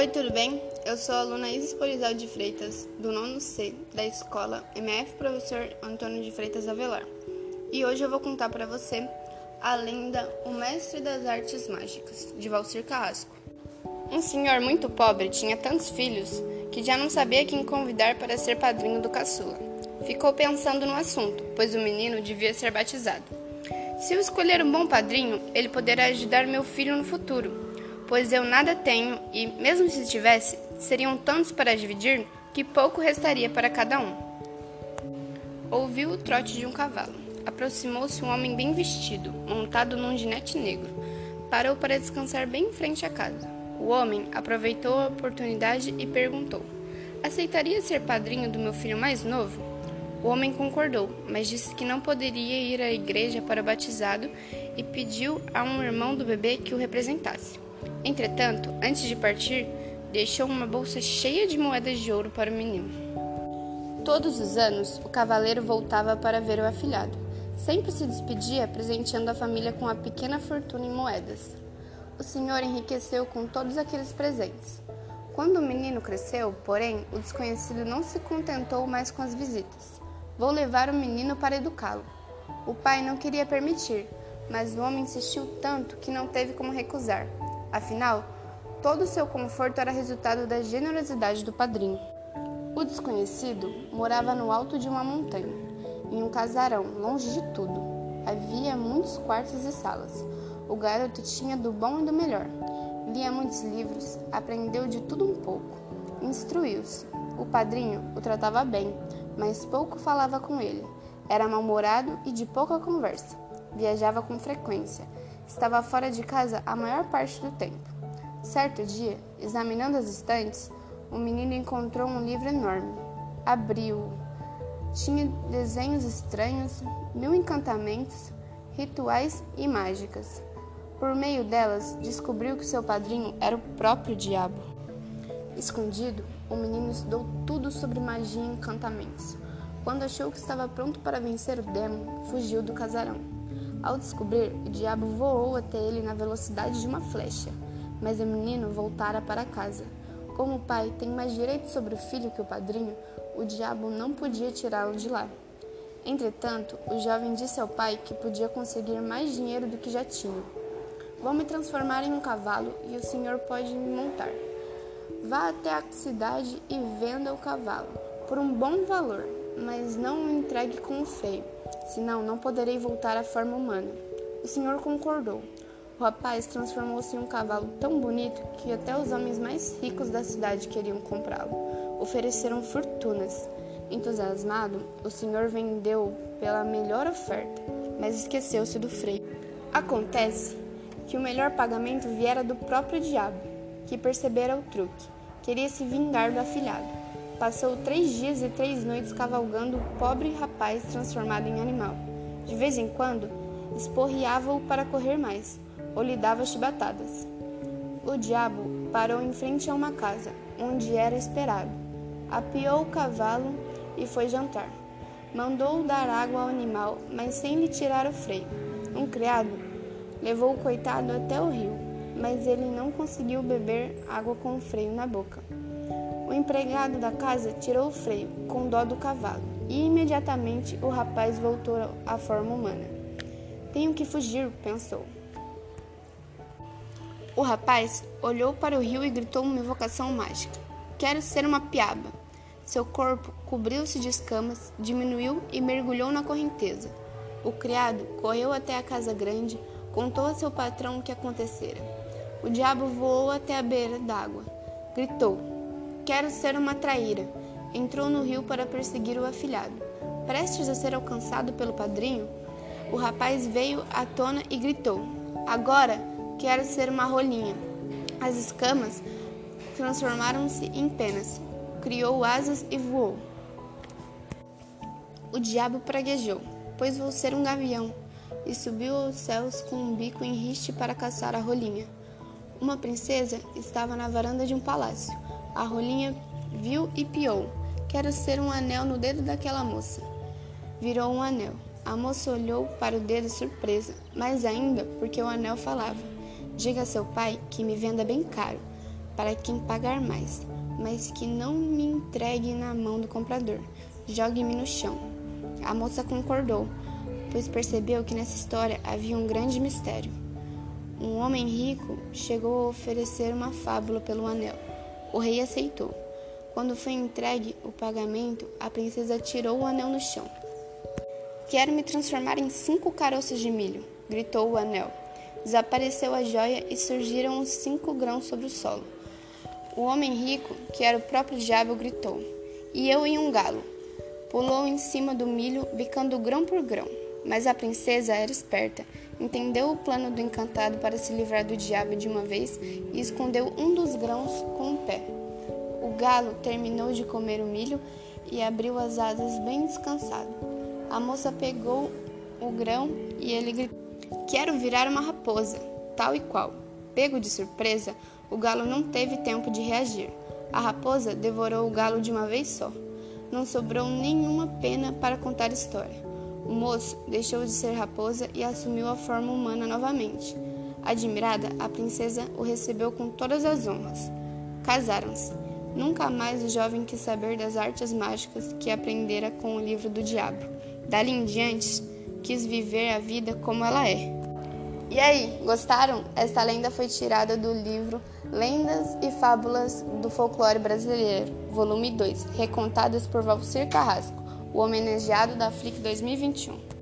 Oi, tudo bem? Eu sou a aluna Isis Polizal de Freitas, do nono C, da escola MF Professor Antônio de Freitas Avelar. E hoje eu vou contar para você a lenda O Mestre das Artes Mágicas, de Valcir Carrasco. Um senhor muito pobre tinha tantos filhos que já não sabia quem convidar para ser padrinho do caçula. Ficou pensando no assunto, pois o menino devia ser batizado. Se eu escolher um bom padrinho, ele poderá ajudar meu filho no futuro pois eu nada tenho e, mesmo se tivesse, seriam tantos para dividir que pouco restaria para cada um. Ouviu o trote de um cavalo. Aproximou-se um homem bem vestido, montado num ginete negro. Parou para descansar bem em frente à casa. O homem aproveitou a oportunidade e perguntou: Aceitaria ser padrinho do meu filho mais novo? O homem concordou, mas disse que não poderia ir à igreja para o batizado e pediu a um irmão do bebê que o representasse. Entretanto, antes de partir, deixou uma bolsa cheia de moedas de ouro para o menino. Todos os anos, o cavaleiro voltava para ver o afilhado. Sempre se despedia, presenteando a família com uma pequena fortuna em moedas. O senhor enriqueceu com todos aqueles presentes. Quando o menino cresceu, porém, o desconhecido não se contentou mais com as visitas. Vou levar o menino para educá-lo. O pai não queria permitir, mas o homem insistiu tanto que não teve como recusar. Afinal, todo o seu conforto era resultado da generosidade do padrinho. O desconhecido morava no alto de uma montanha, em um casarão, longe de tudo. Havia muitos quartos e salas. O garoto tinha do bom e do melhor. Lia muitos livros, aprendeu de tudo um pouco. Instruiu-se. O padrinho o tratava bem, mas pouco falava com ele. Era mal-humorado e de pouca conversa. Viajava com frequência Estava fora de casa a maior parte do tempo. Certo dia, examinando as estantes, o menino encontrou um livro enorme. Abriu-o. Tinha desenhos estranhos, mil encantamentos, rituais e mágicas. Por meio delas, descobriu que seu padrinho era o próprio diabo. Escondido, o menino estudou tudo sobre magia e encantamentos. Quando achou que estava pronto para vencer o demo, fugiu do casarão. Ao descobrir, o diabo voou até ele na velocidade de uma flecha, mas o menino voltara para casa. Como o pai tem mais direito sobre o filho que o padrinho, o diabo não podia tirá-lo de lá. Entretanto, o jovem disse ao pai que podia conseguir mais dinheiro do que já tinha. Vou me transformar em um cavalo e o senhor pode me montar. Vá até a cidade e venda o cavalo por um bom valor, mas não o entregue com o feio senão não poderei voltar à forma humana. O senhor concordou. O rapaz transformou-se em um cavalo tão bonito que até os homens mais ricos da cidade queriam comprá-lo. Ofereceram fortunas. Entusiasmado, o senhor vendeu pela melhor oferta, mas esqueceu-se do freio. Acontece que o melhor pagamento viera do próprio diabo, que percebera o truque. Queria se vingar do afilhado. Passou três dias e três noites cavalgando o pobre rapaz transformado em animal. De vez em quando, esporreava-o para correr mais, ou lhe dava chibatadas. O diabo parou em frente a uma casa, onde era esperado. Apiou o cavalo e foi jantar. Mandou dar água ao animal, mas sem lhe tirar o freio. Um criado levou o coitado até o rio, mas ele não conseguiu beber água com o freio na boca. O empregado da casa tirou o freio, com dó do cavalo, e imediatamente o rapaz voltou à forma humana. Tenho que fugir, pensou. O rapaz olhou para o rio e gritou uma invocação mágica. Quero ser uma piaba. Seu corpo cobriu-se de escamas, diminuiu e mergulhou na correnteza. O criado correu até a casa grande, contou a seu patrão o que acontecera. O diabo voou até a beira d'água. Gritou: Quero ser uma traíra. Entrou no rio para perseguir o afilhado. Prestes a ser alcançado pelo padrinho, o rapaz veio à tona e gritou: Agora quero ser uma rolinha. As escamas transformaram-se em penas. Criou asas e voou. O diabo praguejou: Pois vou ser um gavião. E subiu aos céus com um bico em riste para caçar a rolinha. Uma princesa estava na varanda de um palácio. A rolinha viu e piou. Quero ser um anel no dedo daquela moça. Virou um anel. A moça olhou para o dedo surpresa, mais ainda porque o anel falava. Diga a seu pai que me venda bem caro, para quem pagar mais, mas que não me entregue na mão do comprador. Jogue-me no chão. A moça concordou, pois percebeu que nessa história havia um grande mistério. Um homem rico chegou a oferecer uma fábula pelo anel. O rei aceitou. Quando foi entregue o pagamento, a princesa tirou o anel no chão. Quero me transformar em cinco caroços de milho, gritou o anel. Desapareceu a joia e surgiram os cinco grãos sobre o solo. O homem rico, que era o próprio diabo, gritou: E eu em um galo. Pulou em cima do milho, bicando grão por grão. Mas a princesa era esperta, entendeu o plano do encantado para se livrar do diabo de uma vez e escondeu um dos grãos com o pé. O galo terminou de comer o milho e abriu as asas bem descansado. A moça pegou o grão e ele gritou: Quero virar uma raposa, tal e qual. Pego de surpresa, o galo não teve tempo de reagir. A raposa devorou o galo de uma vez só. Não sobrou nenhuma pena para contar história. O moço deixou de ser raposa e assumiu a forma humana novamente. Admirada, a princesa o recebeu com todas as honras. Casaram-se. Nunca mais o jovem quis saber das artes mágicas que aprendera com o livro do diabo. Dali em diante, quis viver a vida como ela é. E aí, gostaram? Esta lenda foi tirada do livro Lendas e Fábulas do Folclore Brasileiro, volume 2, recontadas por Valcir Carrasco o homenageado da Flick 2021.